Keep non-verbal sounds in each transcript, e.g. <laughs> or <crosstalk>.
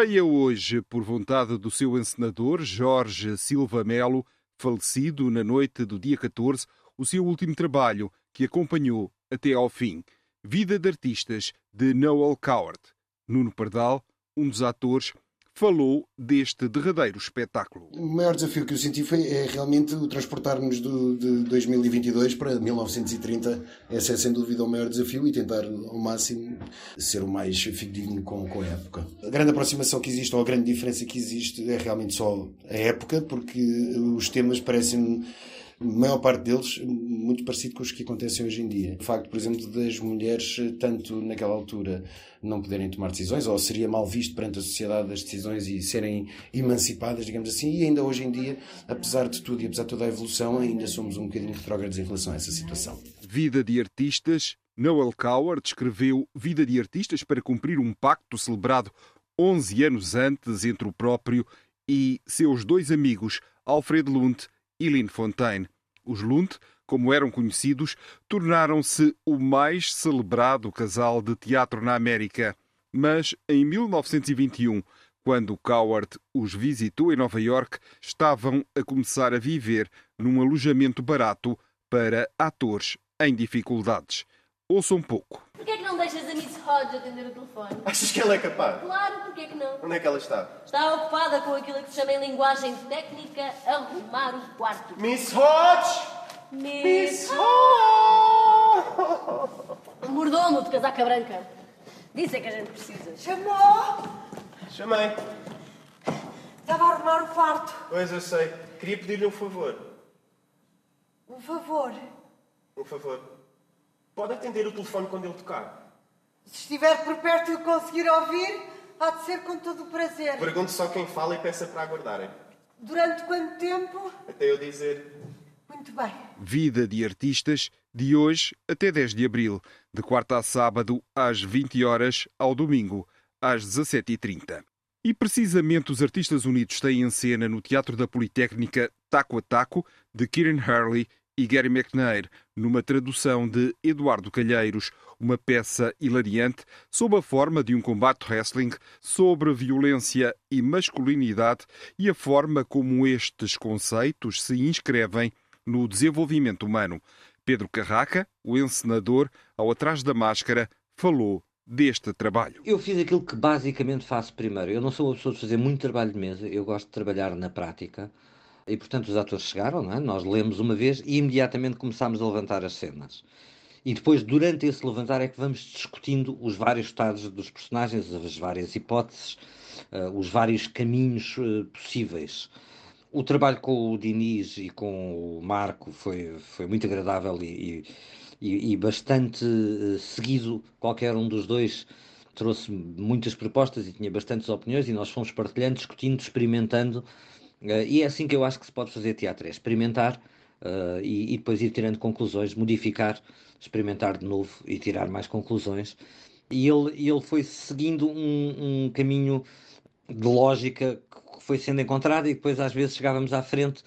Estreia hoje, por vontade do seu encenador, Jorge Silva Melo, falecido na noite do dia 14, o seu último trabalho, que acompanhou até ao fim. Vida de Artistas, de Noel Coward. Nuno Pardal, um dos atores, falou deste derradeiro espetáculo. O maior desafio que eu senti foi é realmente o transportar-nos de 2022 para 1930. Esse é sem dúvida o maior desafio e tentar ao máximo ser o mais fidedigno com, com a época. A grande aproximação que existe ou a grande diferença que existe é realmente só a época, porque os temas parecem a maior parte deles muito parecido com os que acontecem hoje em dia. O facto, por exemplo, das mulheres, tanto naquela altura, não poderem tomar decisões, ou seria mal visto perante a sociedade as decisões e serem emancipadas, digamos assim, e ainda hoje em dia, apesar de tudo e apesar de toda a evolução, ainda somos um bocadinho retrógrados em relação a essa situação. Vida de artistas. Noel Coward escreveu Vida de Artistas para cumprir um pacto celebrado 11 anos antes entre o próprio e seus dois amigos, Alfred Lund e Lynn Fontaine. Os Lund, como eram conhecidos, tornaram-se o mais celebrado casal de teatro na América. Mas em 1921, quando Coward os visitou em Nova York, estavam a começar a viver num alojamento barato para atores em dificuldades. Ouçam um pouco. Porquê é que não deixas a Miss Hodge atender o telefone? Achas que ela é capaz? Claro, porquê é que não? Onde é que ela está? Está ocupada com aquilo que se chama em linguagem técnica arrumar o quarto. Miss Hodge! Miss, Miss Hodge! Um mordomo de casaca branca. Disso é que a gente precisa. Chamou? Chamei. Estava a arrumar o quarto. Pois eu sei. Queria pedir-lhe um favor. Um favor. Um favor. Pode atender o telefone quando ele tocar. Se estiver por perto e o conseguir ouvir, há de ser com todo o prazer. Pergunte só quem fala e peça para aguardarem. Durante quanto tempo? Até eu dizer. Muito bem. Vida de artistas, de hoje até 10 de abril, de quarta a sábado, às 20 horas, ao domingo, às 17h30. E precisamente os Artistas Unidos têm em cena no Teatro da Politécnica Taco a Taco, de Kieran Hurley e Gary McNair, numa tradução de Eduardo Calheiros, uma peça hilariante sob a forma de um combate wrestling sobre violência e masculinidade e a forma como estes conceitos se inscrevem no desenvolvimento humano. Pedro Carraca, o encenador, ao atrás da máscara, falou deste trabalho. Eu fiz aquilo que basicamente faço primeiro. Eu não sou uma pessoa de fazer muito trabalho de mesa, eu gosto de trabalhar na prática. E, portanto, os atores chegaram, é? nós lemos uma vez e imediatamente começámos a levantar as cenas. E depois, durante esse levantar, é que vamos discutindo os vários estados dos personagens, as várias hipóteses, uh, os vários caminhos uh, possíveis. O trabalho com o Diniz e com o Marco foi, foi muito agradável e, e, e bastante uh, seguido. Qualquer um dos dois trouxe muitas propostas e tinha bastantes opiniões e nós fomos partilhando, discutindo, experimentando Uh, e é assim que eu acho que se pode fazer teatro: é experimentar uh, e, e, depois ir tirando conclusões, modificar, experimentar de novo e tirar mais conclusões. E ele, ele foi seguindo um, um caminho de lógica que foi sendo encontrado, e depois às vezes chegávamos à frente,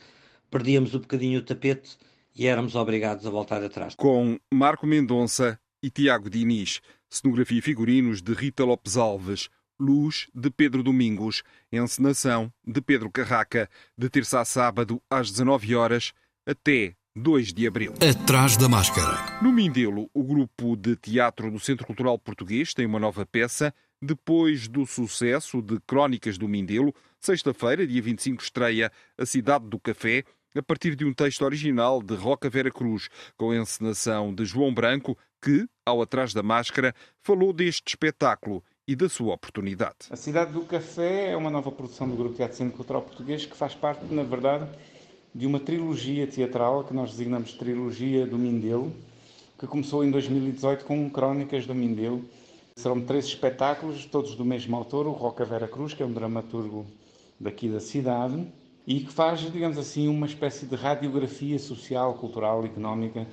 perdíamos um bocadinho o tapete e éramos obrigados a voltar atrás. Com Marco Mendonça e Tiago Diniz, cenografia e figurinos de Rita Lopes Alves. Luz, de Pedro Domingos. Encenação, de Pedro Carraca. De terça a sábado, às 19 horas, até 2 de abril. Atrás da máscara. No Mindelo, o grupo de teatro do Centro Cultural Português tem uma nova peça. Depois do sucesso de Crónicas do Mindelo, sexta-feira, dia 25, estreia A Cidade do Café, a partir de um texto original de Roca Vera Cruz, com a encenação de João Branco, que, ao Atrás da Máscara, falou deste espetáculo e da sua oportunidade. A Cidade do Café é uma nova produção do Grupo Teatro Centro Cultural Português que faz parte, na verdade, de uma trilogia teatral que nós designamos Trilogia do Mindelo, que começou em 2018 com Crónicas do Mindelo. Serão três espetáculos, todos do mesmo autor, o Roca Vera Cruz, que é um dramaturgo daqui da cidade, e que faz, digamos assim, uma espécie de radiografia social, cultural, económica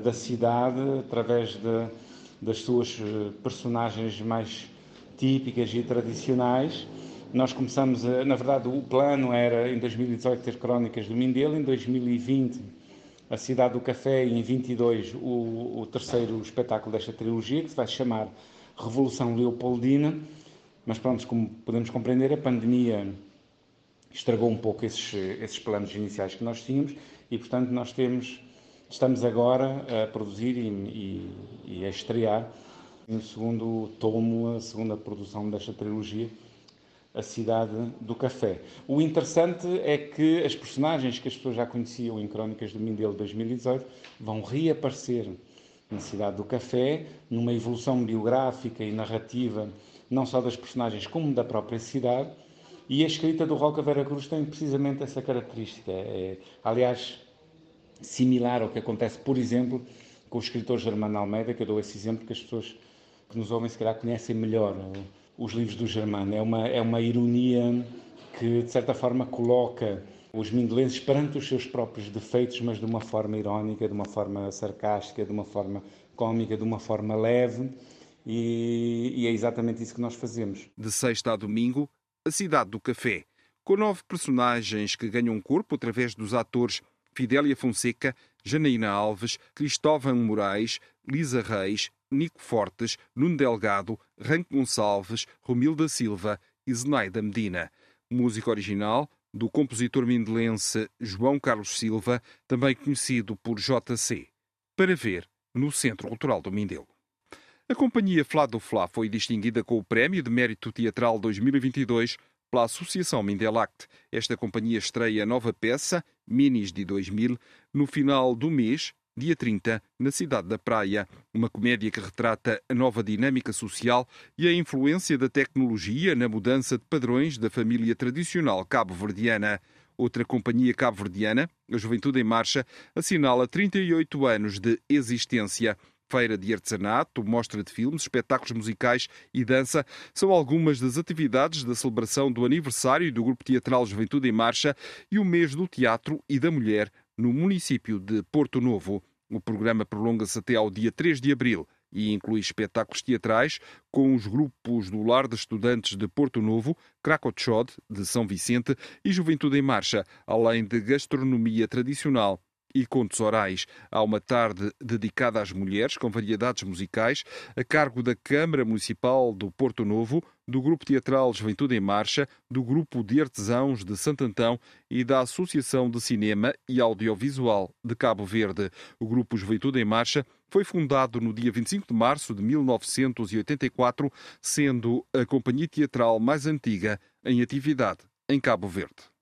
da cidade através de, das suas eh, personagens mais típicas e tradicionais. Nós começamos, a, na verdade, o plano era em 2018 ter Crónicas do Mindelo, em 2020 a Cidade do Café e em 22 o, o terceiro espetáculo desta trilogia, que se vai chamar Revolução Leopoldina. Mas pronto, como podemos compreender, a pandemia estragou um pouco esses, esses planos iniciais que nós tínhamos e, portanto, nós temos, estamos agora a produzir e, e, e a estrear o segundo tomo, a segunda produção desta trilogia, A Cidade do Café. O interessante é que as personagens que as pessoas já conheciam em Crónicas do Mindelo 2018 vão reaparecer na Cidade do Café, numa evolução biográfica e narrativa, não só das personagens como da própria cidade, e a escrita do Roca Vera Cruz tem precisamente essa característica. É, aliás, similar ao que acontece, por exemplo, com o escritor Germano Almeida, que eu dou esse exemplo que as pessoas que nos ouvem se calhar conhecem melhor os livros do Germano. É uma, é uma ironia que, de certa forma, coloca os mindelenses perante os seus próprios defeitos, mas de uma forma irónica, de uma forma sarcástica, de uma forma cómica, de uma forma leve. E, e é exatamente isso que nós fazemos. De sexta a domingo, a Cidade do Café, com nove personagens que ganham corpo através dos atores Fidélia Fonseca, Janaína Alves, Cristóvão Moraes, Lisa Reis, Nico Fortes, Nuno Delgado, Ranco Gonçalves, Romilda Silva e Zenaida Medina. Música original do compositor mindelense João Carlos Silva, também conhecido por JC. Para ver no Centro Cultural do Mindelo. A companhia Flá do Flá foi distinguida com o Prémio de Mérito Teatral 2022 pela Associação Mindelact. Esta companhia estreia a nova peça, Minis de 2000, no final do mês, dia 30, na cidade da Praia. Uma comédia que retrata a nova dinâmica social e a influência da tecnologia na mudança de padrões da família tradicional cabo-verdiana. Outra companhia cabo-verdiana, a Juventude em Marcha, assinala 38 anos de existência. Feira de artesanato, mostra de filmes, espetáculos musicais e dança são algumas das atividades da celebração do aniversário do Grupo Teatral Juventude em Marcha e o mês do Teatro e da Mulher no município de Porto Novo. O programa prolonga-se até ao dia 3 de abril e inclui espetáculos teatrais com os grupos do Lar de Estudantes de Porto Novo, Krakotchod, de São Vicente e Juventude em Marcha, além de gastronomia tradicional e contos orais. Há uma tarde dedicada às mulheres, com variedades musicais, a cargo da Câmara Municipal do Porto Novo, do Grupo Teatral Juventude em Marcha, do Grupo de Artesãos de Santo Antão e da Associação de Cinema e Audiovisual de Cabo Verde. O Grupo Juventude em Marcha foi fundado no dia 25 de março de 1984, sendo a companhia teatral mais antiga em atividade em Cabo Verde.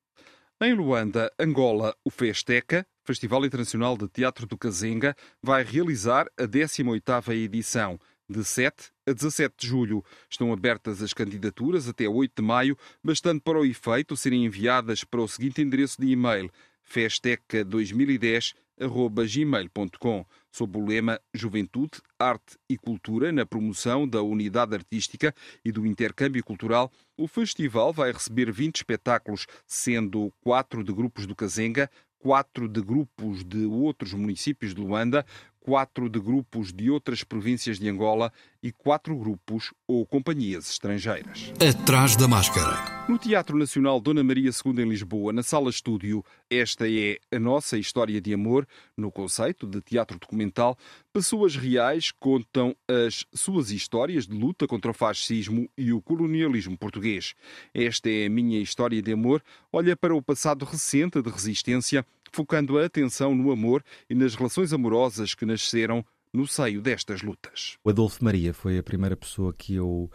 Em Luanda, Angola, o Festeca, Festival Internacional de Teatro do Cazenga, vai realizar a 18ª edição. De 7 a 17 de julho estão abertas as candidaturas até 8 de maio, bastante para o efeito serem enviadas para o seguinte endereço de e-mail festeca2010.gmail.com sob o lema Juventude, Arte e Cultura na promoção da unidade artística e do intercâmbio cultural, o festival vai receber 20 espetáculos, sendo 4 de grupos do Cazenga, 4 de grupos de outros municípios de Luanda, quatro de grupos de outras províncias de Angola e quatro grupos ou companhias estrangeiras. Atrás da máscara. No Teatro Nacional Dona Maria II em Lisboa, na Sala Estúdio, esta é a nossa história de amor. No conceito de teatro documental, pessoas reais contam as suas histórias de luta contra o fascismo e o colonialismo português. Esta é a minha história de amor. Olha para o passado recente de resistência focando a atenção no amor e nas relações amorosas que nasceram no seio destas lutas. O Adolfo Maria foi a primeira pessoa que eu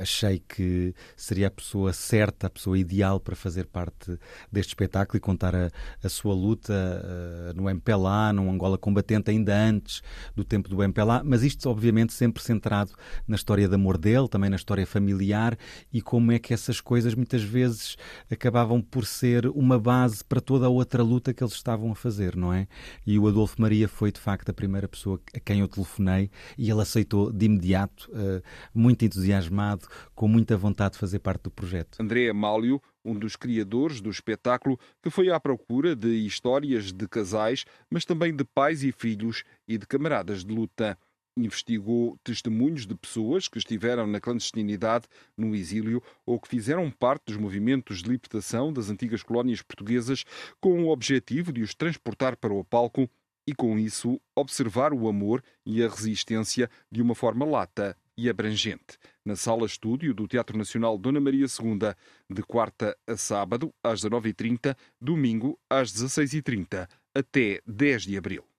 achei que seria a pessoa certa, a pessoa ideal para fazer parte deste espetáculo e contar a, a sua luta uh, no MPLA, num Angola combatente, ainda antes do tempo do MPLA, mas isto obviamente sempre centrado na história de amor dele, também na história familiar e como é que essas coisas muitas vezes acabavam por ser uma base para toda a outra luta que eles estavam a fazer, não é? E o Adolfo Maria foi de facto a primeira pessoa a quem eu telefonei e ele aceitou de imediato, uh, muito entusiasmado, com muita vontade de fazer parte do projeto. André Amálio, um dos criadores do espetáculo, que foi à procura de histórias de casais, mas também de pais e filhos e de camaradas de luta. Investigou testemunhos de pessoas que estiveram na clandestinidade, no exílio ou que fizeram parte dos movimentos de libertação das antigas colónias portuguesas com o objetivo de os transportar para o palco e, com isso, observar o amor e a resistência de uma forma lata e abrangente. Na sala estúdio do Teatro Nacional Dona Maria II, de quarta a sábado, às 19h30, domingo, às 16h30, até 10 de abril.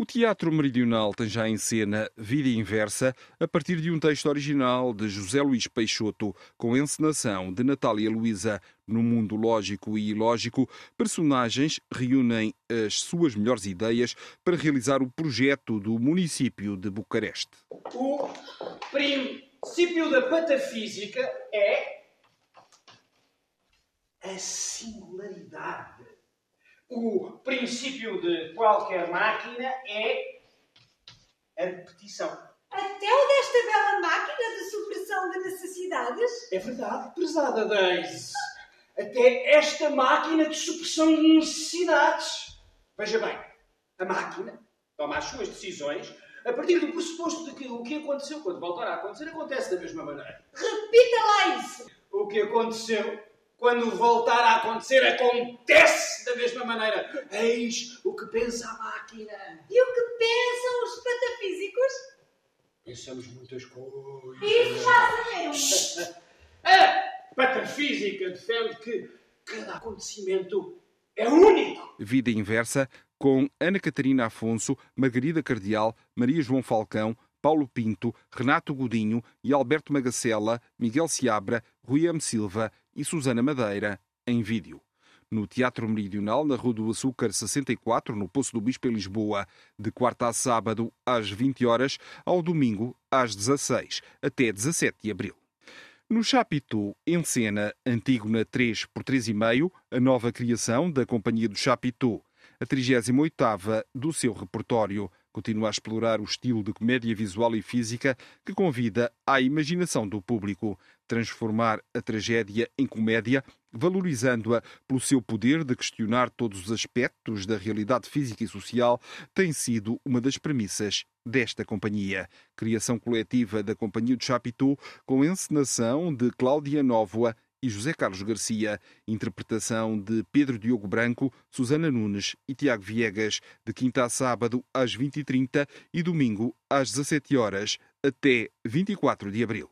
O Teatro Meridional tem já em cena Vida Inversa, a partir de um texto original de José Luís Peixoto, com encenação de Natália Luísa. No mundo lógico e ilógico, personagens reúnem as suas melhores ideias para realizar o projeto do município de Bucareste. O princípio da patafísica é a singularidade o princípio de qualquer máquina é a repetição. Até o desta bela máquina de supressão de necessidades? É verdade, prezada Daisy. Até esta máquina de supressão de necessidades. Veja bem, a máquina toma as suas decisões a partir do pressuposto de que o que aconteceu quando voltar a acontecer acontece da mesma maneira. Repita lá isso! O que aconteceu quando voltar a acontecer, acontece da mesma maneira. Eis o que pensa a máquina. E o que pensam os patafísicos? Pensamos muitas coisas. Isso já sabemos. <laughs> a patafísica defende que cada acontecimento é único. Vida inversa com Ana Catarina Afonso, Margarida Cardial, Maria João Falcão, Paulo Pinto, Renato Godinho e Alberto Magacela, Miguel Seabra, Rui M. Silva e Susana Madeira, em vídeo. No Teatro Meridional, na Rua do Açúcar 64, no Poço do Bispo, em Lisboa, de quarta a sábado, às 20 horas, ao domingo, às 16, até 17 de abril. No Chapitou, em cena Antígona 3 por 3,5, a nova criação da Companhia do Chapitou, a 38ª do seu repertório, continua a explorar o estilo de comédia visual e física que convida à imaginação do público, transformar a tragédia em comédia, valorizando-a pelo seu poder de questionar todos os aspectos da realidade física e social, tem sido uma das premissas desta companhia. Criação coletiva da Companhia de Chapitou, com encenação de Cláudia Nóvoa e José Carlos Garcia, interpretação de Pedro Diogo Branco, Susana Nunes e Tiago Viegas, de quinta a sábado às 20h30 e domingo às 17 horas até 24 de abril.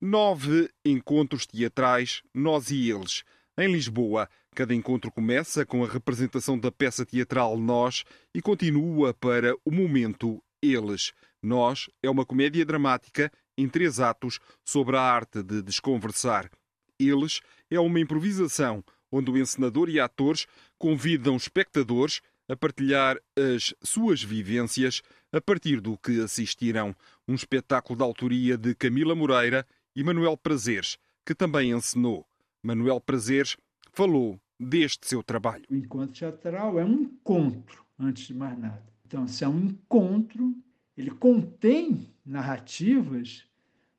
Nove encontros teatrais, Nós e Eles. Em Lisboa, cada encontro começa com a representação da peça teatral Nós e continua para o momento Eles. Nós é uma comédia dramática em três atos sobre a arte de desconversar. Eles é uma improvisação onde o encenador e atores convidam espectadores a partilhar as suas vivências a partir do que assistiram. Um espetáculo da autoria de Camila Moreira e Manuel Prazeres, que também encenou. Manuel Prazeres falou deste seu trabalho. O encontro teatral é um encontro, antes de mais nada. Então, se é um encontro, ele contém narrativas,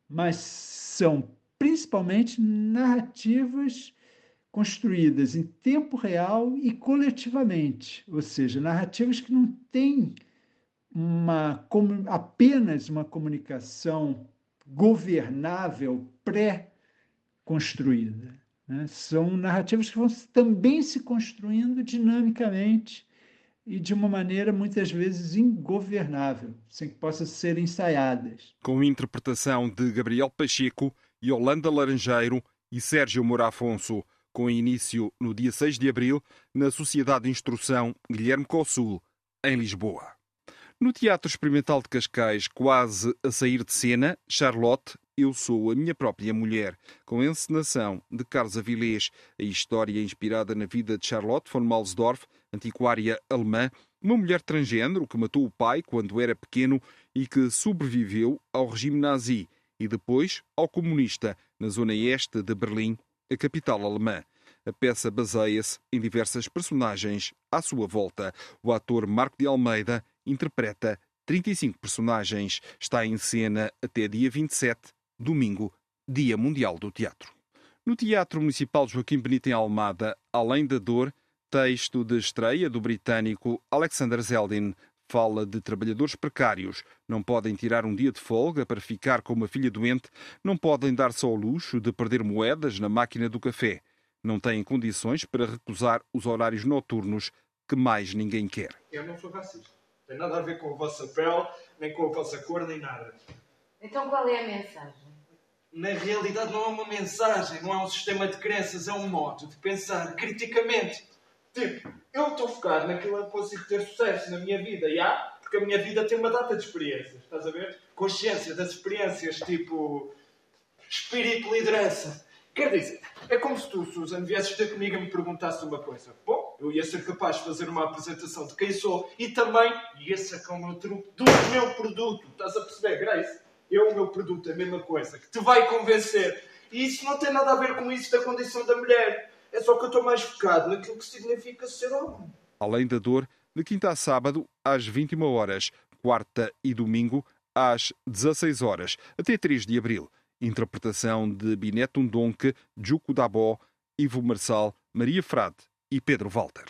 mas são principalmente narrativas construídas em tempo real e coletivamente, ou seja, narrativas que não têm uma, apenas uma comunicação governável pré-construída. Né? São narrativas que vão também se construindo dinamicamente e de uma maneira muitas vezes ingovernável, sem que possam ser ensaiadas. Com interpretação de Gabriel Pacheco, Yolanda Laranjeiro e Sérgio Moura Afonso, com início no dia 6 de abril na Sociedade de Instrução Guilherme Consul, em Lisboa. No Teatro Experimental de Cascais, quase a sair de cena, Charlotte, Eu Sou a Minha Própria Mulher, com a encenação de Carlos Avilés, a história inspirada na vida de Charlotte von Malsdorf, antiquária alemã, uma mulher transgênero que matou o pai quando era pequeno e que sobreviveu ao regime nazi e depois ao comunista na zona este de Berlim, a capital alemã. A peça baseia-se em diversas personagens à sua volta. O ator Marco de Almeida interpreta 35 personagens. Está em cena até dia 27, domingo, Dia Mundial do Teatro. No Teatro Municipal Joaquim Benito em Almada, Além da Dor, texto de estreia do britânico Alexander Zeldin, fala de trabalhadores precários. Não podem tirar um dia de folga para ficar com uma filha doente, não podem dar-se ao luxo de perder moedas na máquina do café. Não têm condições para recusar os horários noturnos que mais ninguém quer. Eu não sou racista. Tem nada a ver com a vossa pele, nem com a vossa cor, nem nada. Então qual é a mensagem? Na realidade não é uma mensagem, não é um sistema de crenças, é um modo de pensar criticamente. Tipo, eu estou focado naquilo que consigo ter sucesso na minha vida, há, porque a minha vida tem uma data de experiências, estás a ver? Consciência das experiências, tipo, espírito, liderança. Quer dizer, é como se tu, Susan, viesses ter comigo e me perguntasse uma coisa. Bom, eu ia ser capaz de fazer uma apresentação de quem sou e também ia sacar o meu truque do meu produto. Estás a perceber, Grace? Eu, o meu produto, é a mesma coisa, que te vai convencer. E isso não tem nada a ver com isso da condição da mulher. É só que eu estou mais focado naquilo que significa ser homem. Além da dor, de quinta a sábado, às 21 horas, quarta e domingo, às 16 horas, até 3 de abril. Interpretação de Bineto Undonque, Juco Dabó, Ivo Marçal, Maria Frade e Pedro Walter.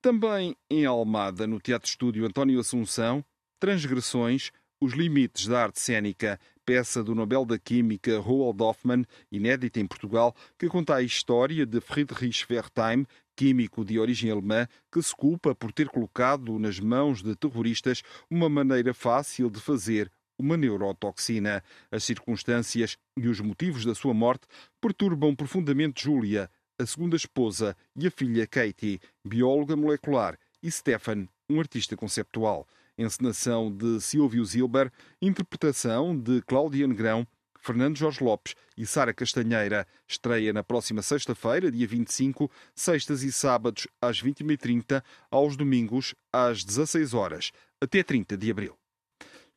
Também em Almada, no Teatro Estúdio António Assunção, Transgressões, Os Limites da Arte Cênica, peça do Nobel da Química Roald Hoffmann, inédita em Portugal, que conta a história de Friedrich Wertheim, químico de origem alemã, que se culpa por ter colocado nas mãos de terroristas uma maneira fácil de fazer uma neurotoxina. As circunstâncias e os motivos da sua morte perturbam profundamente Julia, a segunda esposa, e a filha Katie, bióloga molecular, e Stefan, um artista conceptual encenação de Silvio Zilber, interpretação de Cláudia Negrão, Fernando Jorge Lopes e Sara Castanheira. Estreia na próxima sexta-feira, dia 25, sextas e sábados às 21h30, aos domingos às 16 horas, até 30 de abril.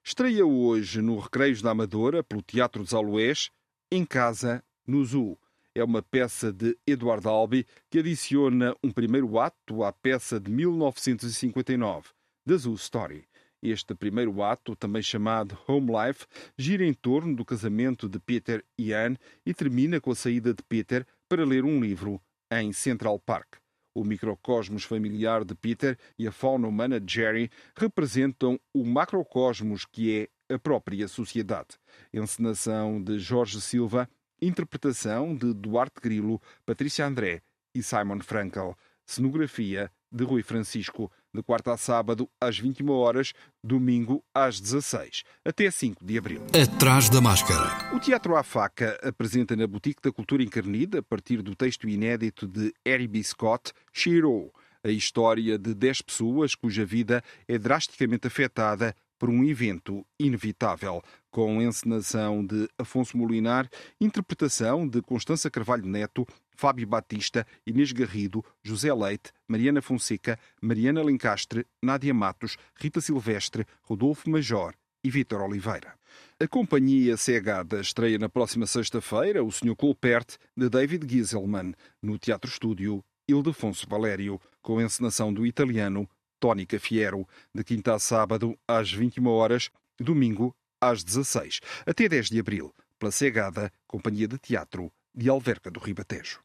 Estreia hoje no Recreios da Amadora, pelo Teatro dos Aloés, Em Casa, no Zoo. É uma peça de Eduardo Albi que adiciona um primeiro ato à peça de 1959, The Zoo Story. Este primeiro ato, também chamado Home Life, gira em torno do casamento de Peter e Anne e termina com a saída de Peter para ler um livro em Central Park. O microcosmos familiar de Peter e a fauna humana de Jerry representam o macrocosmos que é a própria sociedade. Encenação de Jorge Silva, interpretação de Duarte Grilo, Patrícia André e Simon Frankel. Cenografia de Rui Francisco, de quarta a sábado às 21 horas, domingo às 16, até 5 de abril. Atrás da máscara. O Teatro à Faca apresenta na Boutique da Cultura Encarnida, a partir do texto inédito de Harry B. Scott, Shiro, a história de 10 pessoas cuja vida é drasticamente afetada por um evento inevitável, com encenação de Afonso Molinar, interpretação de Constança Carvalho Neto, Fábio Batista, Inês Garrido, José Leite, Mariana Fonseca, Mariana Lencastre, Nádia Matos, Rita Silvestre, Rodolfo Major e Vítor Oliveira. A companhia Cegada estreia na próxima sexta-feira o Sr. Colpert, de David Gieselman, no Teatro Estúdio Ildefonso Valério, com encenação do italiano Tónica Fiero, de quinta a sábado às 21 horas, domingo às 16, até 10 de abril, pela Cegada, Companhia de Teatro de Alverca do Ribatejo.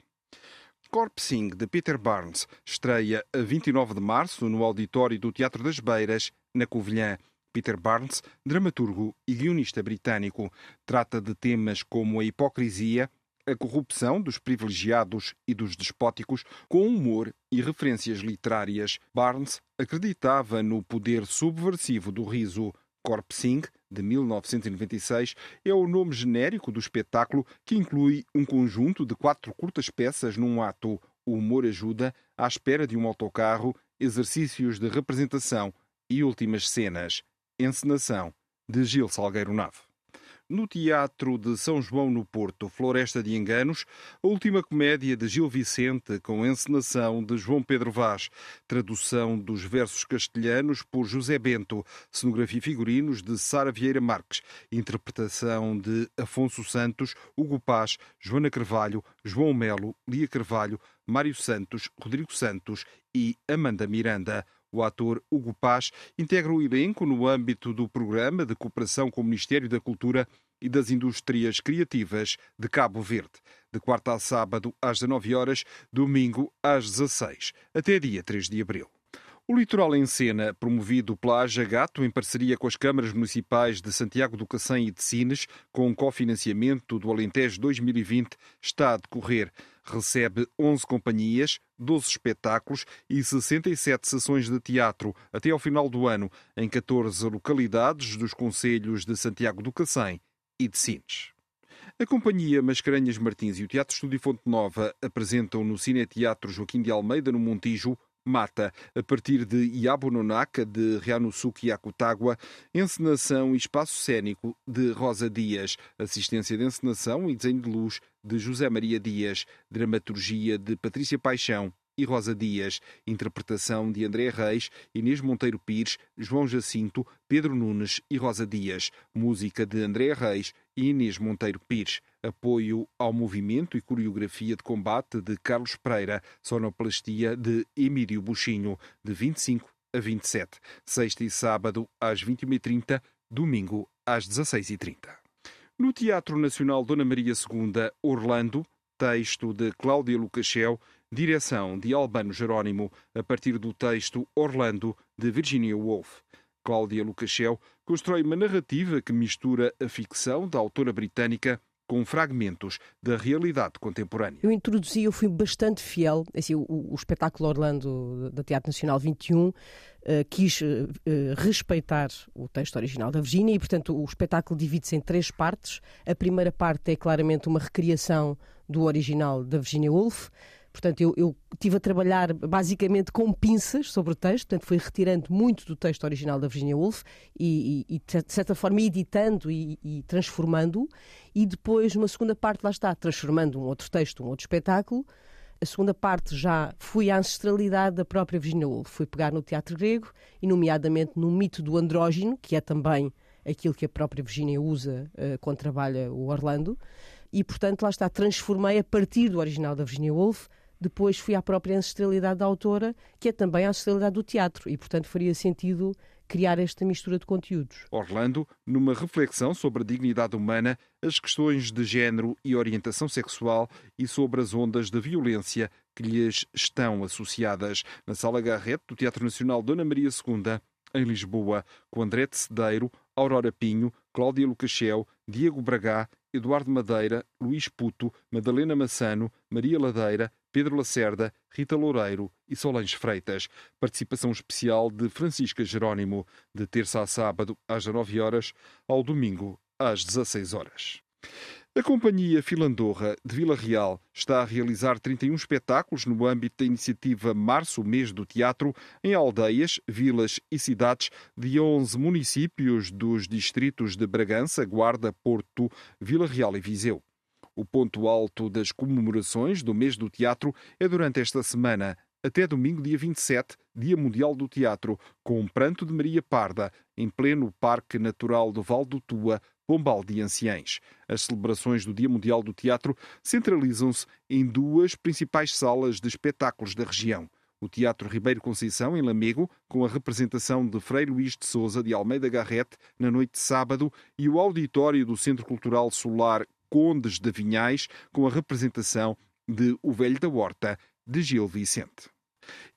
Corpsing, de Peter Barnes, estreia a 29 de março no auditório do Teatro das Beiras, na Covilhã. Peter Barnes, dramaturgo e guionista britânico, trata de temas como a hipocrisia, a corrupção dos privilegiados e dos despóticos com humor e referências literárias. Barnes acreditava no poder subversivo do riso. Corpsing, de 1996, é o nome genérico do espetáculo que inclui um conjunto de quatro curtas peças num ato. O humor ajuda, à espera de um autocarro, exercícios de representação e Últimas Cenas. Encenação de Gil Salgueiro Nave. No Teatro de São João no Porto, Floresta de Enganos, a última comédia de Gil Vicente, com encenação de João Pedro Vaz, tradução dos versos castelhanos por José Bento, cenografia e figurinos de Sara Vieira Marques, interpretação de Afonso Santos, Hugo Paz, Joana Carvalho, João Melo, Lia Carvalho, Mário Santos, Rodrigo Santos e Amanda Miranda. O ator Hugo Paz integra o elenco no âmbito do programa de cooperação com o Ministério da Cultura e das Indústrias Criativas de Cabo Verde, de quarta a sábado às 19 horas, domingo às 16, até dia 3 de abril. O Litoral em Cena, promovido pela Aja Gato em parceria com as câmaras municipais de Santiago do Cacém e de Sines, com cofinanciamento do Alentejo 2020, está a decorrer. Recebe 11 companhias, 12 espetáculos e 67 sessões de teatro até ao final do ano, em 14 localidades dos concelhos de Santiago do Cacém e de Sines. A Companhia Mascarenhas Martins e o Teatro Estúdio Fonte Nova apresentam no Cine Teatro Joaquim de Almeida, no Montijo, Mata, a partir de Iabononaka, de Rianusuke Akutagua, encenação e espaço cênico de Rosa Dias, assistência de encenação e desenho de luz de José Maria Dias, dramaturgia de Patrícia Paixão e Rosa Dias, interpretação de André Reis, Inês Monteiro Pires, João Jacinto, Pedro Nunes e Rosa Dias, música de André Reis e Inês Monteiro Pires, apoio ao movimento e coreografia de combate de Carlos Pereira, sonoplastia de Emílio Buchinho, de 25 a 27, sexta e sábado às 21h30, domingo às 16h30. No Teatro Nacional Dona Maria II, Orlando, texto de Cláudia Lucachel, direção de Albano Jerónimo, a partir do texto Orlando, de Virginia Woolf. Cláudia Lucachel constrói uma narrativa que mistura a ficção da autora britânica com fragmentos da realidade contemporânea. Eu introduzi, eu fui bastante fiel, assim, o, o espetáculo Orlando da Teatro Nacional 21 uh, quis uh, respeitar o texto original da Virginia e, portanto, o espetáculo divide-se em três partes. A primeira parte é claramente uma recriação do original da Virginia Woolf. Portanto, eu, eu tive a trabalhar basicamente com pinças sobre o texto, portanto, fui retirando muito do texto original da Virginia Woolf e, e, e de certa forma, editando e, e transformando-o. E depois, numa segunda parte, lá está, transformando um outro texto, um outro espetáculo. A segunda parte já fui à ancestralidade da própria Virginia Woolf. Fui pegar no teatro grego e, nomeadamente, no mito do andrógeno, que é também aquilo que a própria Virginia usa uh, quando trabalha o Orlando. E, portanto, lá está, transformei a partir do original da Virginia Woolf depois fui à própria ancestralidade da autora, que é também a ancestralidade do teatro, e portanto faria sentido criar esta mistura de conteúdos. Orlando, numa reflexão sobre a dignidade humana, as questões de género e orientação sexual e sobre as ondas de violência que lhes estão associadas, na Sala Garrett do Teatro Nacional Dona Maria II, em Lisboa, com André de Cedeiro, Aurora Pinho, Cláudia Lucachel, Diego Bragá, Eduardo Madeira, Luís Puto, Madalena Massano, Maria Ladeira, Pedro Lacerda, Rita Loureiro e Solange Freitas. Participação especial de Francisca Jerónimo, de terça a sábado às 19 horas, ao domingo às 16 horas. A Companhia Filandorra de Vila Real está a realizar 31 espetáculos no âmbito da iniciativa Março, mês do teatro, em aldeias, vilas e cidades de 11 municípios dos distritos de Bragança, Guarda, Porto, Vila Real e Viseu. O ponto alto das comemorações do mês do teatro é durante esta semana, até domingo, dia 27, Dia Mundial do Teatro, com um pranto de Maria Parda, em pleno Parque Natural do Val do Tua, Pombal de Anciães. As celebrações do Dia Mundial do Teatro centralizam-se em duas principais salas de espetáculos da região. O Teatro Ribeiro Conceição, em Lamego, com a representação de Frei Luís de Souza de Almeida Garrete, na noite de sábado, e o auditório do Centro Cultural Solar Condes de Vinhais, com a representação de O Velho da Horta, de Gil Vicente.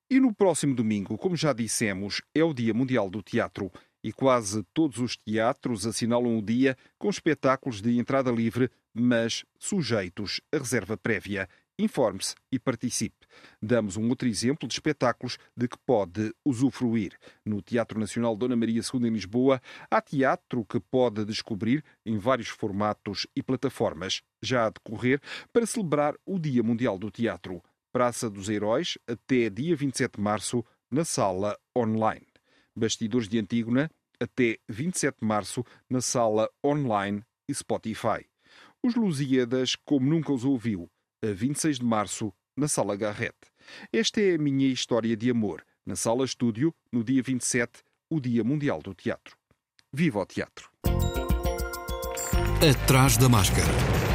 E no próximo domingo, como já dissemos, é o Dia Mundial do Teatro e quase todos os teatros assinalam o dia com espetáculos de entrada livre, mas sujeitos a reserva prévia. Informe-se e participe. Damos um outro exemplo de espetáculos de que pode usufruir. No Teatro Nacional Dona Maria II em Lisboa, há teatro que pode descobrir em vários formatos e plataformas, já a decorrer, para celebrar o Dia Mundial do Teatro. Praça dos Heróis, até dia 27 de março, na sala online. Bastidores de Antígona, até 27 de março, na sala online e Spotify. Os Lusíadas, como nunca os ouviu, a 26 de março, na sala Garrett. Esta é a minha história de amor, na sala estúdio, no dia 27, o Dia Mundial do Teatro. Viva o teatro! Atrás da máscara.